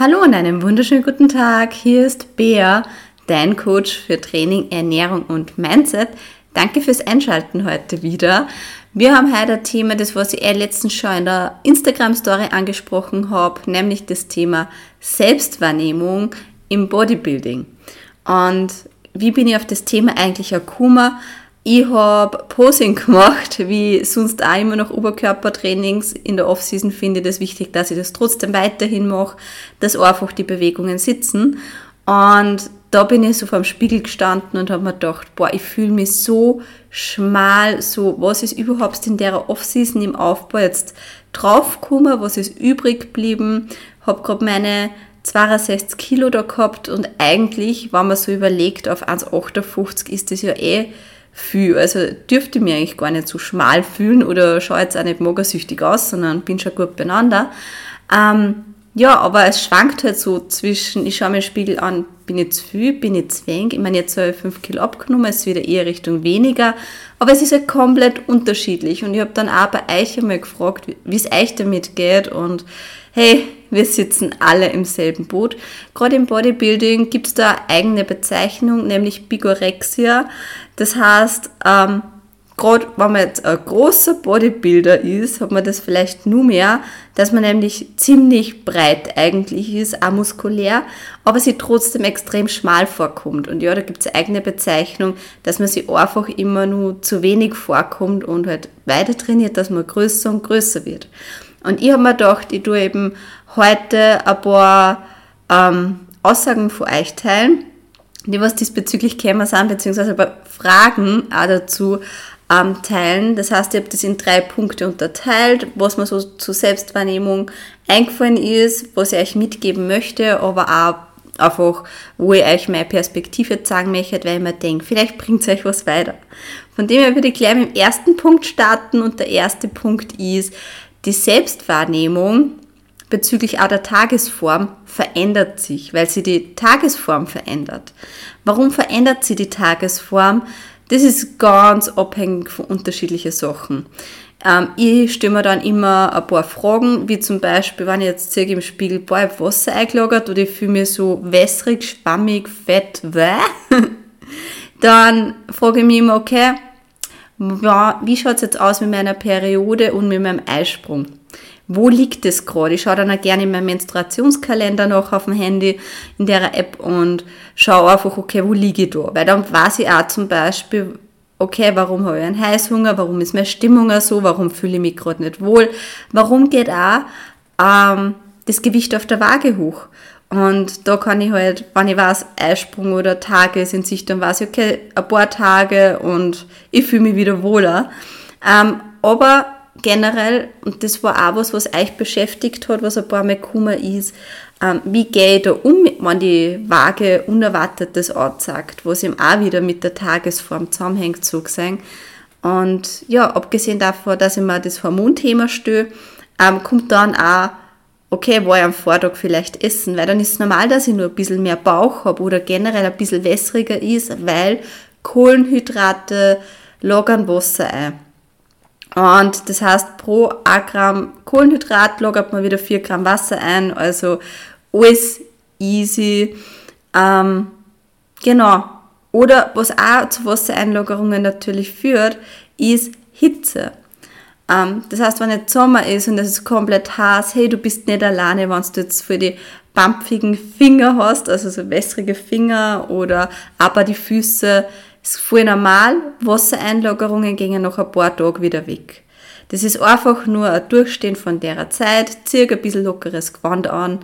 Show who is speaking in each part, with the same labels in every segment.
Speaker 1: Hallo und einen wunderschönen guten Tag. Hier ist Bea, dein Coach für Training, Ernährung und Mindset. Danke fürs Einschalten heute wieder. Wir haben heute ein Thema, das was ich eh letztens schon in der Instagram-Story angesprochen habe, nämlich das Thema Selbstwahrnehmung im Bodybuilding. Und wie bin ich auf das Thema eigentlich gekommen? Ich habe Posing gemacht, wie sonst auch immer noch Oberkörpertrainings. In der Offseason finde ich das wichtig, dass ich das trotzdem weiterhin mache, dass einfach die Bewegungen sitzen. Und da bin ich so vor dem Spiegel gestanden und habe mir gedacht, boah, ich fühle mich so schmal, so, was ist überhaupt in der Offseason im Aufbau jetzt draufgekommen, was ist übrig geblieben, habe gerade meine 62 Kilo da gehabt und eigentlich, wenn man so überlegt, auf 1,58 ist das ja eh viel. Also dürfte mir eigentlich gar nicht so schmal fühlen oder schaue jetzt auch nicht magersüchtig aus, sondern bin schon gut beieinander. Ähm, ja, aber es schwankt halt so zwischen, ich schaue mir den Spiegel an, bin ich zu viel, bin ich zu wenig. Ich meine, jetzt habe ich 5 Kilo abgenommen, es ist wieder eher Richtung weniger. Aber es ist halt komplett unterschiedlich. Und ich habe dann auch bei euch einmal gefragt, wie es euch damit geht. Und hey, wir sitzen alle im selben Boot. Gerade im Bodybuilding gibt es da eigene Bezeichnung, nämlich Bigorexia. Das heißt, ähm, gerade wenn man jetzt ein großer Bodybuilder ist, hat man das vielleicht nur mehr, dass man nämlich ziemlich breit eigentlich ist, auch muskulär, aber sie trotzdem extrem schmal vorkommt. Und ja, da gibt es eigene Bezeichnung, dass man sich einfach immer nur zu wenig vorkommt und halt weiter trainiert, dass man größer und größer wird. Und ich habe mir gedacht, ich tue eben heute ein paar ähm, Aussagen von euch teilen, die was diesbezüglich kämen sind, beziehungsweise ein paar Fragen auch dazu ähm, teilen. Das heißt, ich habe das in drei Punkte unterteilt, was mir so zur Selbstwahrnehmung eingefallen ist, was ich euch mitgeben möchte, aber auch einfach, wo ich euch meine Perspektive zeigen möchte, weil ich mir denke, vielleicht bringt es euch was weiter. Von dem her würde ich gleich mit dem ersten Punkt starten und der erste Punkt ist, die Selbstwahrnehmung bezüglich auch der Tagesform verändert sich, weil sie die Tagesform verändert. Warum verändert sie die Tagesform? Das ist ganz abhängig von unterschiedlichen Sachen. Ähm, ich stelle mir dann immer ein paar Fragen, wie zum Beispiel, wenn ich jetzt sehe im Spiegel, boah, ich Wasser eingelagert oder ich fühle mich so wässrig, schwammig, fett, wäh. dann frage ich mich immer, okay, wie schaut es jetzt aus mit meiner Periode und mit meinem Eisprung? Wo liegt es gerade? Ich schaue dann auch gerne in meinem Menstruationskalender noch auf dem Handy, in der App und schaue einfach, okay, wo liege ich da? Weil dann weiß ich auch zum Beispiel, okay, warum habe ich einen Heißhunger? Warum ist meine Stimmung so? Warum fühle ich mich gerade nicht wohl? Warum geht auch ähm, das Gewicht auf der Waage hoch? Und da kann ich halt, wenn ich weiß, Eisprung oder Tage sind sich, dann weiß ich, okay, ein paar Tage und ich fühle mich wieder wohler. Ähm, aber generell, und das war auch was, was euch beschäftigt hat, was ein paar Mal gekommen ist, ähm, wie gehe ich da um, wenn die Waage Unerwartetes anzeigt, was eben auch wieder mit der Tagesform zusammenhängt, so gesehen. Und ja, abgesehen davon, dass ich mir das Hormonthema stelle, ähm, kommt dann auch okay, war ich am Vortag vielleicht essen, weil dann ist es normal, dass ich nur ein bisschen mehr Bauch habe oder generell ein bisschen wässriger ist, weil Kohlenhydrate lagern Wasser ein. Und das heißt, pro 1 Gramm Kohlenhydrat lagert man wieder 4 Gramm Wasser ein, also alles easy. Ähm, genau. Oder was auch zu Wassereinlagerungen natürlich führt, ist Hitze. Ähm, das heißt, wenn jetzt Sommer ist und es ist komplett heiß, hey, du bist nicht alleine, wenn du jetzt für die bampfigen Finger hast, also so wässrige Finger oder aber die Füße, ist voll normal. Wassereinlagerungen gehen nach ein paar Tagen wieder weg. Das ist einfach nur ein Durchstehen von der Zeit, zieh ein bisschen lockeres Gewand an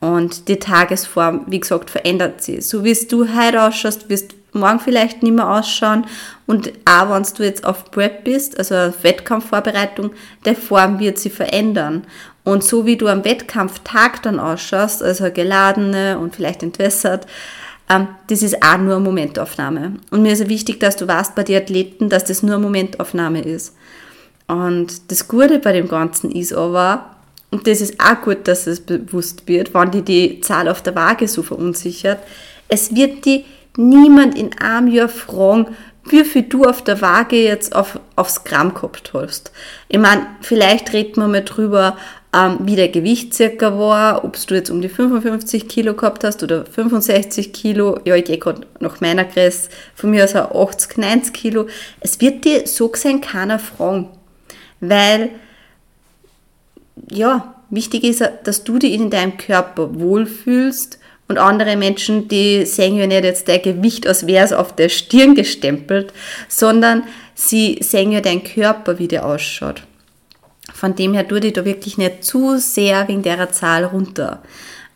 Speaker 1: und die Tagesform, wie gesagt, verändert sich. So wie du heute ausschaust, wirst morgen vielleicht nicht mehr ausschauen. Und auch wenn du jetzt auf Prep bist, also auf Wettkampfvorbereitung, der Form wird sich verändern. Und so wie du am Wettkampftag dann ausschaust, also geladene und vielleicht entwässert, das ist auch nur eine Momentaufnahme. Und mir ist wichtig, dass du weißt bei den Athleten, dass das nur eine Momentaufnahme ist. Und das Gute bei dem Ganzen ist aber, und das ist auch gut, dass es bewusst wird, wenn die die Zahl auf der Waage so verunsichert, es wird die niemand in einem Jahr fragen, wie viel du auf der Waage jetzt auf, aufs Gramm gehabt hast. Ich meine, vielleicht reden wir mal drüber, ähm, wie dein Gewicht circa war, ob du jetzt um die 55 Kilo gehabt hast oder 65 Kilo. Ja, ich gehe gerade nach meiner Größe, von mir aus auch 80, 90 Kilo. Es wird dir so gesehen keiner fragen, weil, ja, wichtig ist, dass du dich in deinem Körper wohlfühlst und andere Menschen, die sehen ja nicht jetzt dein Gewicht, als wäre es auf der Stirn gestempelt, sondern sie sehen ja deinen Körper, wie der ausschaut. Von dem her tue ich da wirklich nicht zu sehr wegen der Zahl runter.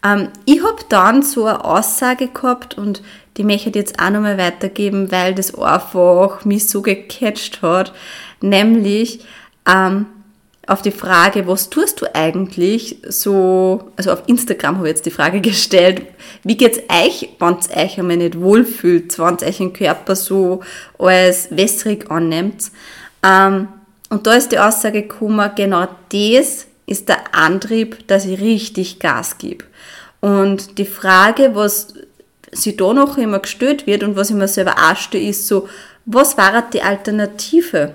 Speaker 1: Ähm, ich habe dann so eine Aussage gehabt und die möchte ich jetzt auch nochmal weitergeben, weil das einfach mich so gecatcht hat. Nämlich, ähm, auf die Frage, was tust du eigentlich so, also auf Instagram habe ich jetzt die Frage gestellt, wie geht's euch, wenn es euch einmal nicht wohlfühlt, wenn es euch den Körper so als wässrig annimmt. Ähm, und da ist die Aussage gekommen, genau das ist der Antrieb, dass ich richtig Gas gebe. Und die Frage, was sie da noch immer gestellt wird und was ich mir selber auch ist so, was war die Alternative?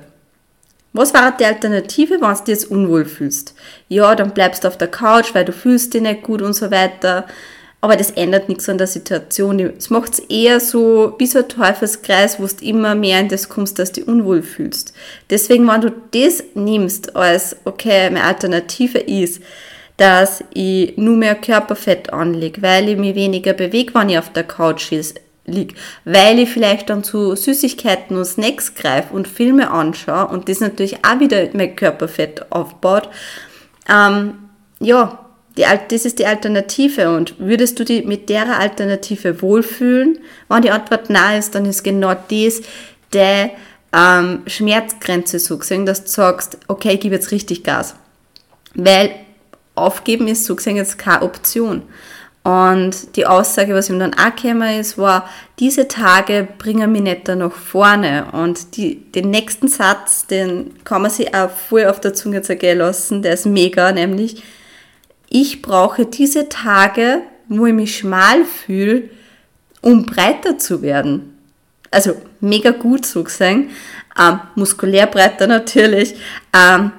Speaker 1: Was war die Alternative, wenn du dich jetzt unwohl fühlst? Ja, dann bleibst du auf der Couch, weil du fühlst dich nicht gut und so weiter. Aber das ändert nichts an der Situation. Es macht es eher so wie so ein Teufelskreis, wo du immer mehr in das kommst, dass du dich unwohl fühlst. Deswegen, wenn du das nimmst als, okay, meine Alternative ist, dass ich nur mehr Körperfett anlege, weil ich mich weniger bewege, wenn ich auf der Couch liege, weil ich vielleicht dann zu Süßigkeiten und Snacks greife und Filme anschaue und das natürlich auch wieder mein Körperfett aufbaut. Ähm, ja, die, das ist die Alternative und würdest du dich mit der Alternative wohlfühlen? Wenn die Antwort nein ist, dann ist genau das der ähm, Schmerzgrenze so gesehen, dass du sagst, okay, ich gebe jetzt richtig Gas. Weil aufgeben ist so gesehen jetzt keine Option. Und die Aussage, was ihm dann auch gekommen ist, war, diese Tage bringen mich nicht da nach vorne. Und die, den nächsten Satz, den kann man sich auch voll auf der Zunge zergehen lassen, der ist mega, nämlich, ich brauche diese Tage, wo ich mich schmal fühle, um breiter zu werden. Also mega gut so gesehen, ähm, muskulär breiter natürlich, ähm,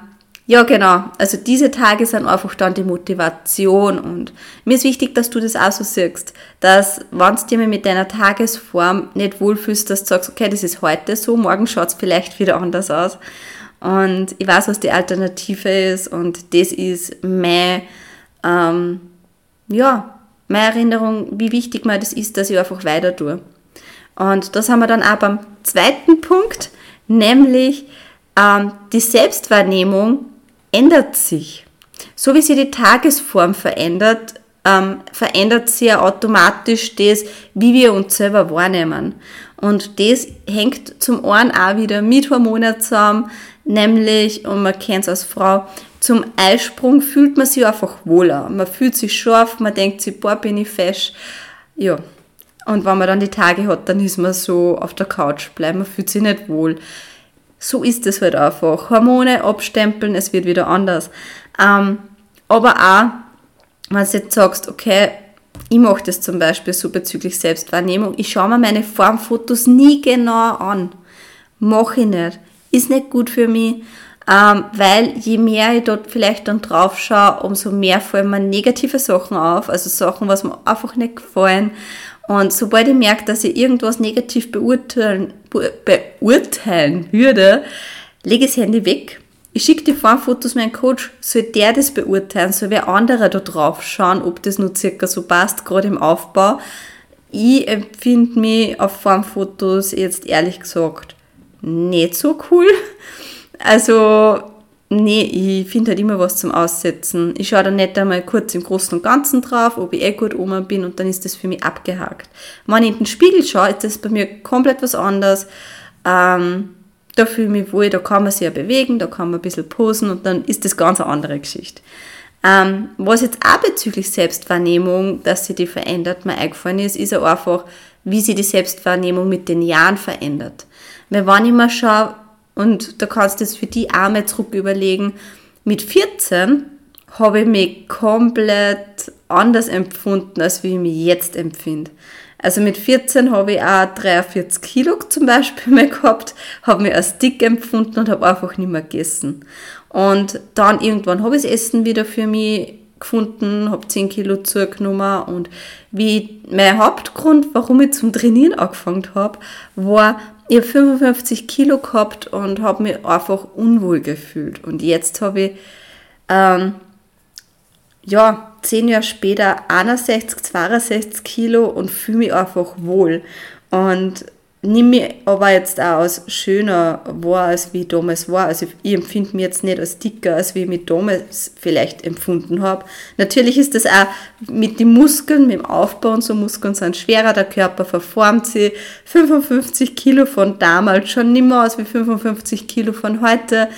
Speaker 1: ja, genau. Also diese Tage sind einfach dann die Motivation und mir ist wichtig, dass du das auch so siehst, dass wenn du dir mit deiner Tagesform nicht wohlfühlst, dass du sagst, okay, das ist heute so, morgen schaut es vielleicht wieder anders aus und ich weiß, was die Alternative ist und das ist mein, ähm, ja, meine Erinnerung, wie wichtig mir das ist, dass ich einfach weiter tue. Und das haben wir dann auch beim zweiten Punkt, nämlich ähm, die Selbstwahrnehmung ändert sich. So wie sich die Tagesform verändert, ähm, verändert sich ja automatisch das, wie wir uns selber wahrnehmen. Und das hängt zum einen auch wieder mit Hormonen zusammen, nämlich, und man kennt es als Frau, zum Eisprung fühlt man sich einfach wohler. Man fühlt sich scharf, man denkt sich, boah, bin ich fesch. Ja. Und wenn man dann die Tage hat, dann ist man so auf der Couch bleiben, man fühlt sich nicht wohl so ist es halt einfach. Hormone abstempeln, es wird wieder anders. Ähm, aber auch, wenn du jetzt sagst, okay, ich mache das zum Beispiel so bezüglich Selbstwahrnehmung, ich schaue mir meine Formfotos nie genau an. Mache ich nicht. Ist nicht gut für mich, ähm, weil je mehr ich dort vielleicht dann drauf schaue, umso mehr fallen mir negative Sachen auf, also Sachen, was mir einfach nicht gefallen. Und sobald ich merke, dass ich irgendwas negativ beurteilen, beurteilen würde, lege ich das Handy weg. Ich schicke die Formfotos meinem Coach, soll der das beurteilen, soll wer anderer da drauf schauen, ob das nur circa so passt, gerade im Aufbau. Ich empfinde mich auf Formfotos jetzt ehrlich gesagt nicht so cool. Also Nee, ich finde halt immer was zum Aussetzen. Ich schaue dann nicht einmal kurz im Großen und Ganzen drauf, ob ich eh gut oben bin und dann ist das für mich abgehakt. Wenn ich in den Spiegel schaue, ist das bei mir komplett was anderes. Ähm, da fühle ich mich wohl, da kann man sich ja bewegen, da kann man ein bisschen posen und dann ist das ganz eine andere Geschichte. Ähm, was jetzt auch bezüglich Selbstwahrnehmung, dass sie die verändert, mir eingefallen ist, ist ja einfach, wie sich die Selbstwahrnehmung mit den Jahren verändert. Weil wenn ich mal schaue, und da kannst du es für die Arme zurück überlegen. Mit 14 habe ich mich komplett anders empfunden, als wie ich mich jetzt empfinde. Also mit 14 habe ich auch 43 Kilo zum Beispiel mehr gehabt, habe mich als dick empfunden und habe einfach nicht mehr gegessen. Und dann irgendwann habe ich das Essen wieder für mich gefunden, habe 10 Kilo zugenommen und wie mein Hauptgrund, warum ich zum Trainieren angefangen habe, war, ich habe 55 Kilo gehabt und habe mich einfach unwohl gefühlt. Und jetzt habe ich, ähm, ja, zehn Jahre später 61, 62 Kilo und fühle mich einfach wohl. Und nehme mich aber jetzt auch als schöner wahr, als wie ich damals war. Also ich empfinde mich jetzt nicht als dicker, als wie ich mich damals vielleicht empfunden habe. Natürlich ist das auch mit den Muskeln, mit dem Aufbau und so Muskeln sind schwerer, der Körper verformt sich. 55 Kilo von damals schon nicht mehr aus wie 55 Kilo von heute,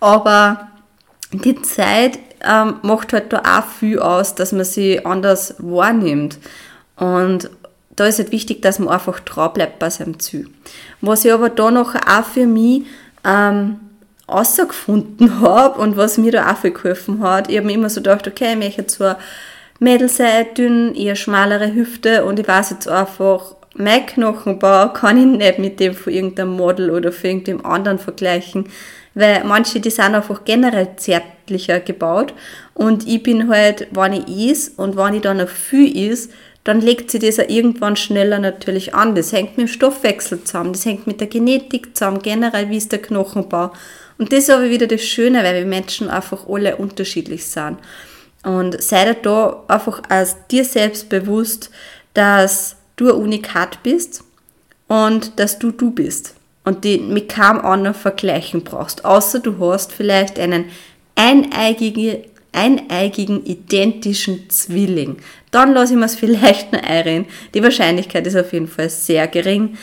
Speaker 1: aber die Zeit ähm, macht halt da auch viel aus, dass man sie anders wahrnimmt. Und da ist halt wichtig, dass man einfach dran bleibt bei seinem Ziel. Was ich aber da noch auch für mich ähm, rausgefunden habe und was mir da auch viel geholfen hat, ich habe mir immer so gedacht, okay, ich möchte zwar Mädel sein, dünn, eher schmalere Hüfte und ich weiß jetzt einfach, mein Knochenbau kann ich nicht mit dem von irgendeinem Model oder von irgendeinem anderen vergleichen, weil manche, die sind einfach generell zärtlicher gebaut und ich bin halt, wenn ich is und wenn ich dann noch viel is, dann legt sich das auch irgendwann schneller natürlich an. Das hängt mit dem Stoffwechsel zusammen, das hängt mit der Genetik zusammen, generell wie ist der Knochenbau. Und das ist aber wieder das Schöne, weil wir Menschen einfach alle unterschiedlich sind. Und sei dir da einfach als dir selbst bewusst, dass du ein Unikat bist und dass du du bist und die mit keinem anderen vergleichen brauchst, außer du hast vielleicht einen eineigigen, eineigigen identischen Zwilling. Dann lasse ich mir es vielleicht noch einreden. Die Wahrscheinlichkeit ist auf jeden Fall sehr gering.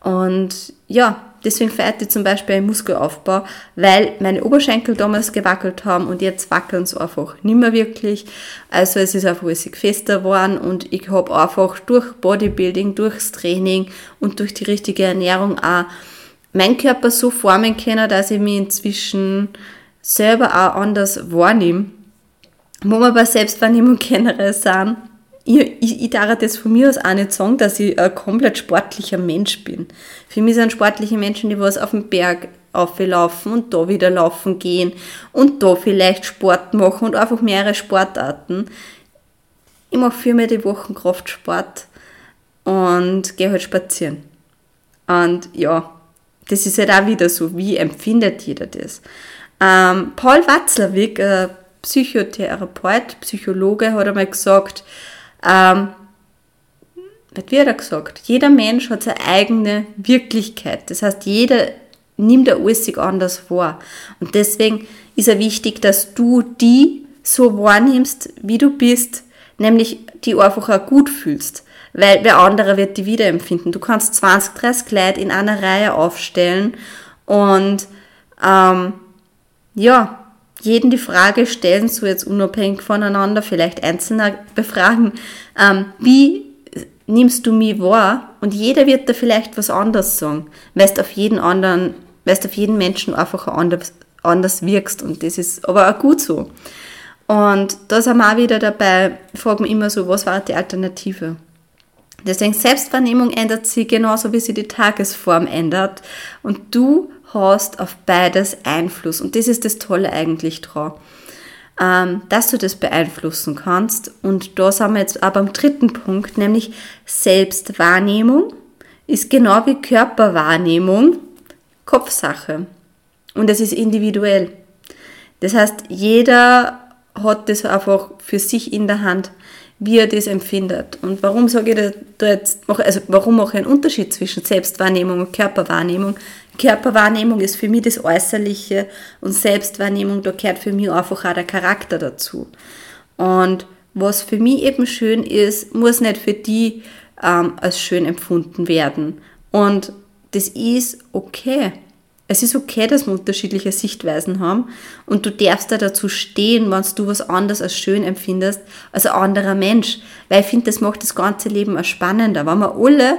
Speaker 1: Und ja, deswegen feiert ich zum Beispiel einen Muskelaufbau, weil meine Oberschenkel damals gewackelt haben und jetzt wackeln sie einfach nicht mehr wirklich. Also es ist einfach alles fester geworden und ich habe einfach durch Bodybuilding, durchs Training und durch die richtige Ernährung auch meinen Körper so formen können, dass ich mich inzwischen selber auch anders wahrnehme wo wir bei Selbstwahrnehmung generell sind, ich, ich, ich darf das von mir aus auch nicht sagen, dass ich ein komplett sportlicher Mensch bin. Für mich sind sportliche Menschen, die was auf dem Berg auflaufen und da wieder laufen gehen und da vielleicht Sport machen und einfach mehrere Sportarten. Ich mache viermal die Woche Kraftsport und gehe halt spazieren. Und ja, das ist halt auch wieder so, wie empfindet jeder das? Ähm, Paul Watzlawick, äh, Psychotherapeut, Psychologe, hat einmal gesagt, ähm, wie hat er gesagt? Jeder Mensch hat seine eigene Wirklichkeit. Das heißt, jeder nimmt er alles anders wahr. Und deswegen ist es wichtig, dass du die so wahrnimmst, wie du bist, nämlich die einfach auch gut fühlst. Weil wer andere wird die wiederempfinden. Du kannst 20, 30 Leute in einer Reihe aufstellen und ähm, ja, jeden die Frage stellen, so jetzt unabhängig voneinander, vielleicht einzelner befragen, ähm, wie nimmst du mich wahr? Und jeder wird da vielleicht was anderes sagen, weil du auf jeden anderen, weil du auf jeden Menschen einfach anders, anders wirkst und das ist aber auch gut so. Und da sind wir auch wieder dabei, fragen immer so, was war die Alternative? Deswegen Selbstwahrnehmung ändert sich genauso, wie sich die Tagesform ändert. Und du hast auf beides Einfluss. Und das ist das Tolle eigentlich dran, ähm, dass du das beeinflussen kannst. Und da sind wir jetzt aber am dritten Punkt, nämlich Selbstwahrnehmung ist genau wie Körperwahrnehmung Kopfsache. Und es ist individuell. Das heißt, jeder hat das einfach für sich in der Hand, wie er das empfindet. Und warum sage ich da jetzt, also warum mache ich einen Unterschied zwischen Selbstwahrnehmung und Körperwahrnehmung? Körperwahrnehmung ist für mich das Äußerliche und Selbstwahrnehmung, da gehört für mich einfach auch der Charakter dazu. Und was für mich eben schön ist, muss nicht für die ähm, als schön empfunden werden. Und das ist okay. Es ist okay, dass wir unterschiedliche Sichtweisen haben und du darfst da dazu stehen, wenn du was anderes als schön empfindest, als ein anderer Mensch. Weil ich finde, das macht das ganze Leben auch spannender. Wenn wir alle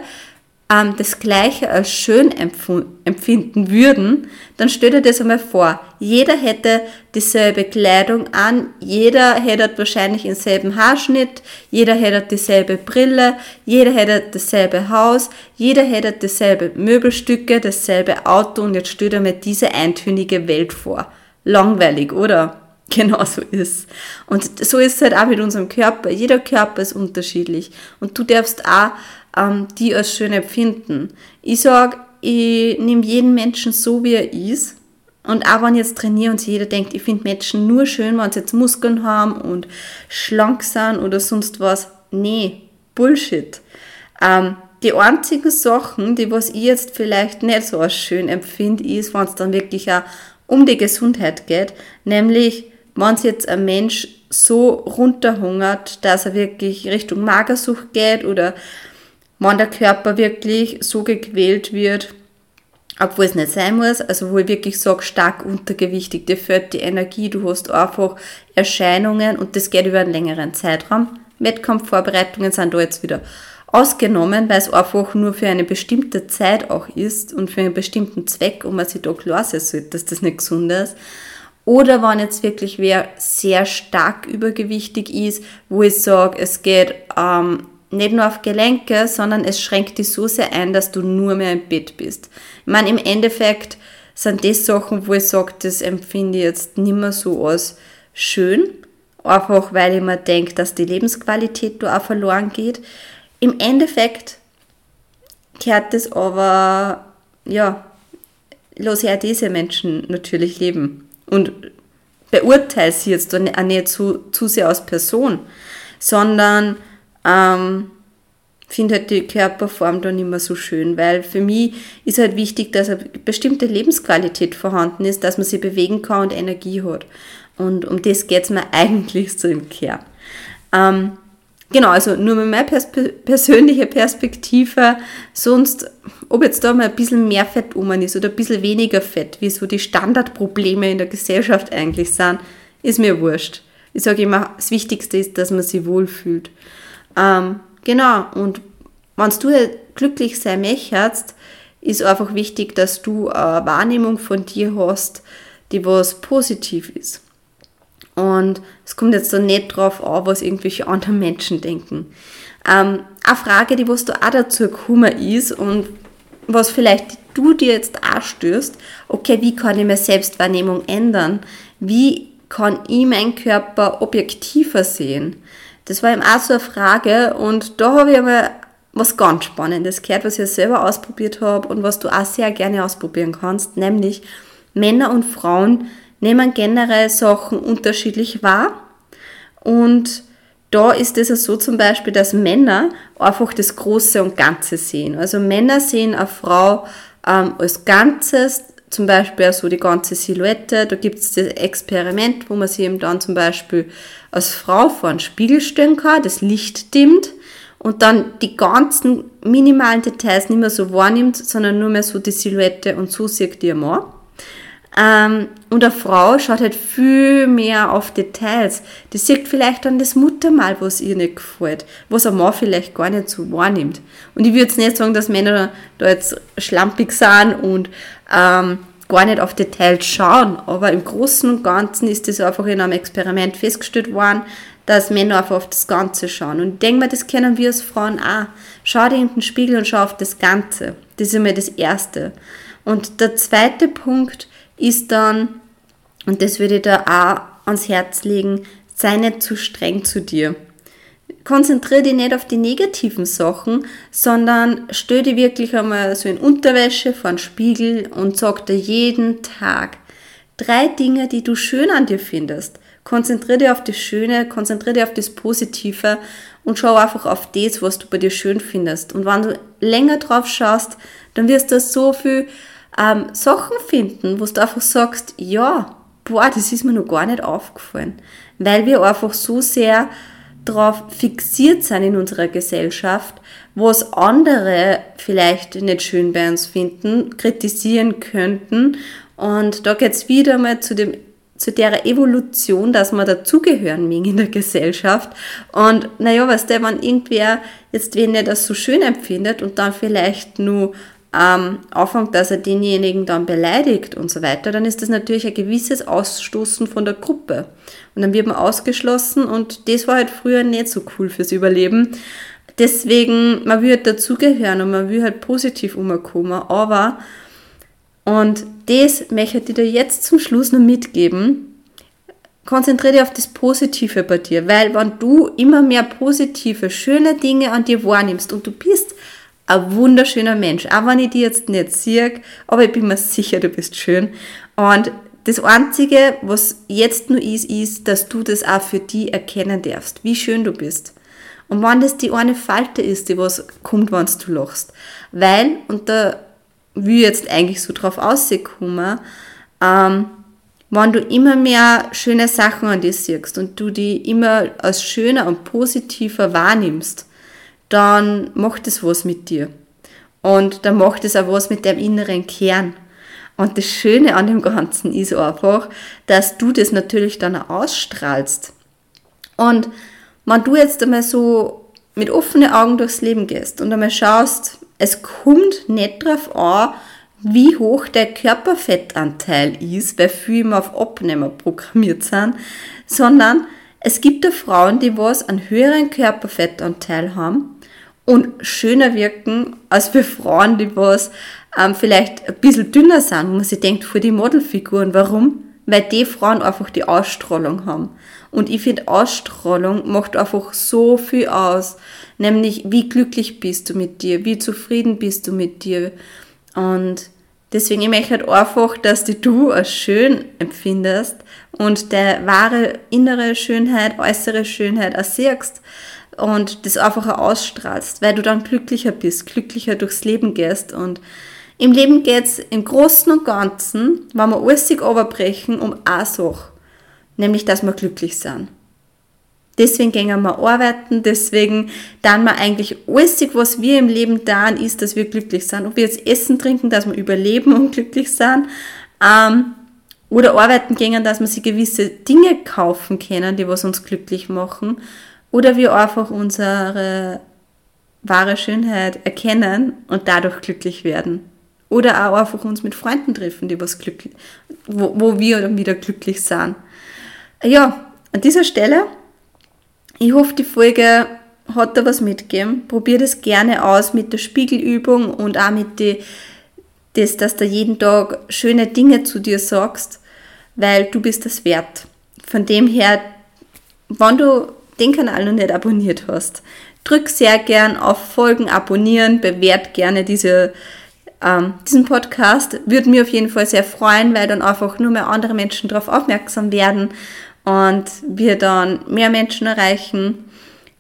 Speaker 1: ähm, das Gleiche als schön empfinden würden, dann stell dir das einmal vor. Jeder hätte dieselbe Kleidung an, jeder hätte wahrscheinlich denselben Haarschnitt, jeder hätte dieselbe Brille, jeder hätte dasselbe Haus, jeder hätte dieselbe Möbelstücke, dasselbe Auto und jetzt stell dir mal diese eintönige Welt vor. Langweilig, oder? Genau so ist. Und so ist es halt auch mit unserem Körper. Jeder Körper ist unterschiedlich. Und du darfst auch ähm, die als schön empfinden. Ich sage, ich nehme jeden Menschen so, wie er ist. Und auch wenn ich jetzt trainiere und jeder denkt, ich finde Menschen nur schön, wenn sie jetzt Muskeln haben und schlank sind oder sonst was. Nee, Bullshit. Ähm, die einzigen Sachen, die was ich jetzt vielleicht nicht so als schön empfinde, ist, wenn es dann wirklich auch um die Gesundheit geht, nämlich wenn es jetzt ein Mensch so runterhungert, dass er wirklich Richtung Magersucht geht oder wenn der Körper wirklich so gequält wird, obwohl es nicht sein muss, also wo ich wirklich sage, stark untergewichtig, dir fehlt die Energie, du hast einfach Erscheinungen und das geht über einen längeren Zeitraum. Wettkampfvorbereitungen sind da jetzt wieder ausgenommen, weil es einfach nur für eine bestimmte Zeit auch ist und für einen bestimmten Zweck und man sich da klar sein sollte, dass das nicht gesund ist. Oder wenn jetzt wirklich wer sehr stark übergewichtig ist, wo ich sage, es geht ähm, nicht nur auf Gelenke, sondern es schränkt dich so sehr ein, dass du nur mehr im Bett bist. Ich meine, im Endeffekt sind das Sachen, wo ich sage, das empfinde ich jetzt nicht mehr so als schön, einfach weil ich mir denke, dass die Lebensqualität da auch verloren geht. Im Endeffekt gehört das aber, ja, los her diese Menschen natürlich leben und beurteile sie jetzt auch nicht zu, zu sehr als Person, sondern ähm, finde halt die Körperform dann immer so schön, weil für mich ist halt wichtig, dass eine bestimmte Lebensqualität vorhanden ist, dass man sich bewegen kann und Energie hat. Und um das geht es mir eigentlich so im Kern. Ähm, genau, also nur mit meiner Pers persönlichen Perspektive, sonst, ob jetzt da mal ein bisschen mehr Fett um ist oder ein bisschen weniger Fett, wie so die Standardprobleme in der Gesellschaft eigentlich sind, ist mir wurscht. Ich sage immer, das Wichtigste ist, dass man sich wohlfühlt. Ähm, genau, und wenn du glücklich sein möchtest, ist einfach wichtig, dass du eine Wahrnehmung von dir hast, die was positiv ist. Und es kommt jetzt so nicht drauf an, was irgendwelche anderen Menschen denken. Ähm, eine Frage, die was da auch dazu gekommen ist und was vielleicht du dir jetzt auch stößt, okay, wie kann ich meine Selbstwahrnehmung ändern? Wie kann ich meinen Körper objektiver sehen? Das war eben auch so eine Frage und da habe ich einmal was ganz Spannendes gehört, was ich selber ausprobiert habe und was du auch sehr gerne ausprobieren kannst, nämlich Männer und Frauen nehmen generell Sachen unterschiedlich wahr und da ist es so zum Beispiel, dass Männer einfach das Große und Ganze sehen. Also Männer sehen eine Frau ähm, als Ganzes, zum Beispiel so die ganze Silhouette. Da gibt es das Experiment, wo man sich eben dann zum Beispiel als Frau vor einen Spiegel stellen kann, das Licht dimmt und dann die ganzen minimalen Details nicht mehr so wahrnimmt, sondern nur mehr so die Silhouette und so sieht die Mann. Ähm, und eine Frau schaut halt viel mehr auf Details. Die sieht vielleicht dann das Muttermal, was ihr nicht gefällt, was ein Mann vielleicht gar nicht so wahrnimmt. Und ich würde jetzt nicht sagen, dass Männer da jetzt schlampig sind und ähm, gar nicht auf Details schauen, aber im Großen und Ganzen ist das einfach in einem Experiment festgestellt worden, dass Männer einfach auf das Ganze schauen. Und ich denke mal, das kennen wir als Frauen auch. Schau dir in den Spiegel und schau auf das Ganze. Das ist immer das Erste. Und der zweite Punkt ist dann, und das würde ich da auch ans Herz legen, sei nicht zu streng zu dir. Konzentriere dich nicht auf die negativen Sachen, sondern stell dich wirklich einmal so in Unterwäsche vor den Spiegel und sag dir jeden Tag drei Dinge, die du schön an dir findest. Konzentriere dich auf das Schöne, konzentriere dich auf das Positive und schau einfach auf das, was du bei dir schön findest. Und wenn du länger drauf schaust, dann wirst du so viel ähm, Sachen finden, wo du einfach sagst, ja, boah, das ist mir noch gar nicht aufgefallen. Weil wir einfach so sehr darauf fixiert sind in unserer Gesellschaft, was andere vielleicht nicht schön bei uns finden, kritisieren könnten. Und da geht's wieder mal zu dem zu der Evolution, dass wir dazugehören wegen in der Gesellschaft. Und naja, was der, wenn irgendwer jetzt wenn er das so schön empfindet und dann vielleicht nur ähm, anfängt, dass er denjenigen dann beleidigt und so weiter, dann ist das natürlich ein gewisses Ausstoßen von der Gruppe. Und dann wird man ausgeschlossen und das war halt früher nicht so cool fürs Überleben. Deswegen, man will halt dazugehören und man will halt positiv umkommen, aber und das möchte ich dir jetzt zum Schluss noch mitgeben. Konzentriere dich auf das Positive bei dir, weil wenn du immer mehr positive, schöne Dinge an dir wahrnimmst und du bist ein wunderschöner Mensch, auch wenn ich dich jetzt nicht sehe, aber ich bin mir sicher, du bist schön. Und das Einzige, was jetzt nur ist, ist, dass du das auch für dich erkennen darfst, wie schön du bist. Und wenn das die eine Falte ist, die was kommt, wenn du lachst. Weil, und da wie jetzt eigentlich so drauf ausgekommen, ähm, wenn du immer mehr schöne Sachen an dir siehst und du die immer als schöner und positiver wahrnimmst, dann macht es was mit dir. Und dann macht es auch was mit deinem inneren Kern. Und das Schöne an dem Ganzen ist einfach, dass du das natürlich dann auch ausstrahlst. Und wenn du jetzt einmal so mit offenen Augen durchs Leben gehst und einmal schaust, es kommt nicht darauf an, wie hoch der Körperfettanteil ist, weil viele immer auf Abnehmer programmiert sind, sondern es gibt da Frauen, die was einen höheren Körperfettanteil haben und schöner wirken als für Frauen, die was ähm, vielleicht ein bisschen dünner sind, wo man sich denkt, für die Modelfiguren. Warum? Weil die Frauen einfach die Ausstrahlung haben. Und ich finde, Ausstrahlung macht einfach so viel aus. Nämlich, wie glücklich bist du mit dir, wie zufrieden bist du mit dir. Und deswegen, ich möchte halt einfach, dass die du als schön empfindest und der wahre innere Schönheit, äußere Schönheit auch siehst und das einfach auch ausstrahlst, weil du dann glücklicher bist, glücklicher durchs Leben gehst und im Leben geht es im Großen und Ganzen, wenn wir alles überbrechen, um eine Sache nämlich dass wir glücklich sind. Deswegen gehen wir arbeiten, deswegen dann wir eigentlich alles, was wir im Leben tun, ist, dass wir glücklich sind. Ob wir jetzt essen, trinken, dass wir überleben und glücklich sind, ähm, oder arbeiten gehen, dass wir sich gewisse Dinge kaufen können, die was uns glücklich machen, oder wir einfach unsere wahre Schönheit erkennen und dadurch glücklich werden. Oder auch einfach uns mit Freunden treffen, die was glücklich, wo, wo wir dann wieder glücklich sind. Ja, an dieser Stelle, ich hoffe, die Folge hat da was mitgegeben. Probier das gerne aus mit der Spiegelübung und auch mit die, das, dass du jeden Tag schöne Dinge zu dir sagst, weil du bist das wert. Von dem her, wenn du den Kanal noch nicht abonniert hast, drück sehr gern auf Folgen abonnieren, bewert gerne diese, ähm, diesen Podcast. Würde mir auf jeden Fall sehr freuen, weil dann einfach nur mehr andere Menschen darauf aufmerksam werden und wir dann mehr Menschen erreichen.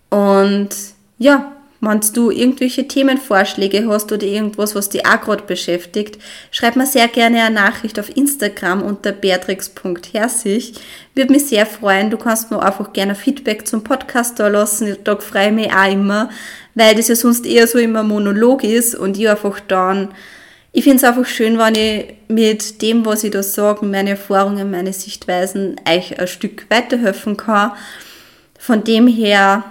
Speaker 1: Und ja, wenn du irgendwelche Themenvorschläge hast oder irgendwas, was dich auch gerade beschäftigt, schreib mir sehr gerne eine Nachricht auf Instagram unter beatrix.herzig. Würde mich sehr freuen. Du kannst mir einfach gerne Feedback zum Podcast da lassen. Da freue ich mich auch immer, weil das ja sonst eher so immer Monolog ist und ich einfach dann ich finde es einfach schön, wenn ich mit dem, was ich da sage, meine Erfahrungen, meine Sichtweisen euch ein Stück weiterhelfen kann. Von dem her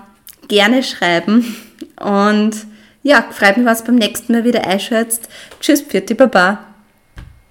Speaker 1: gerne schreiben und ja, freut mich, was beim nächsten Mal wieder einschätzt. Tschüss, Pfiat, Baba.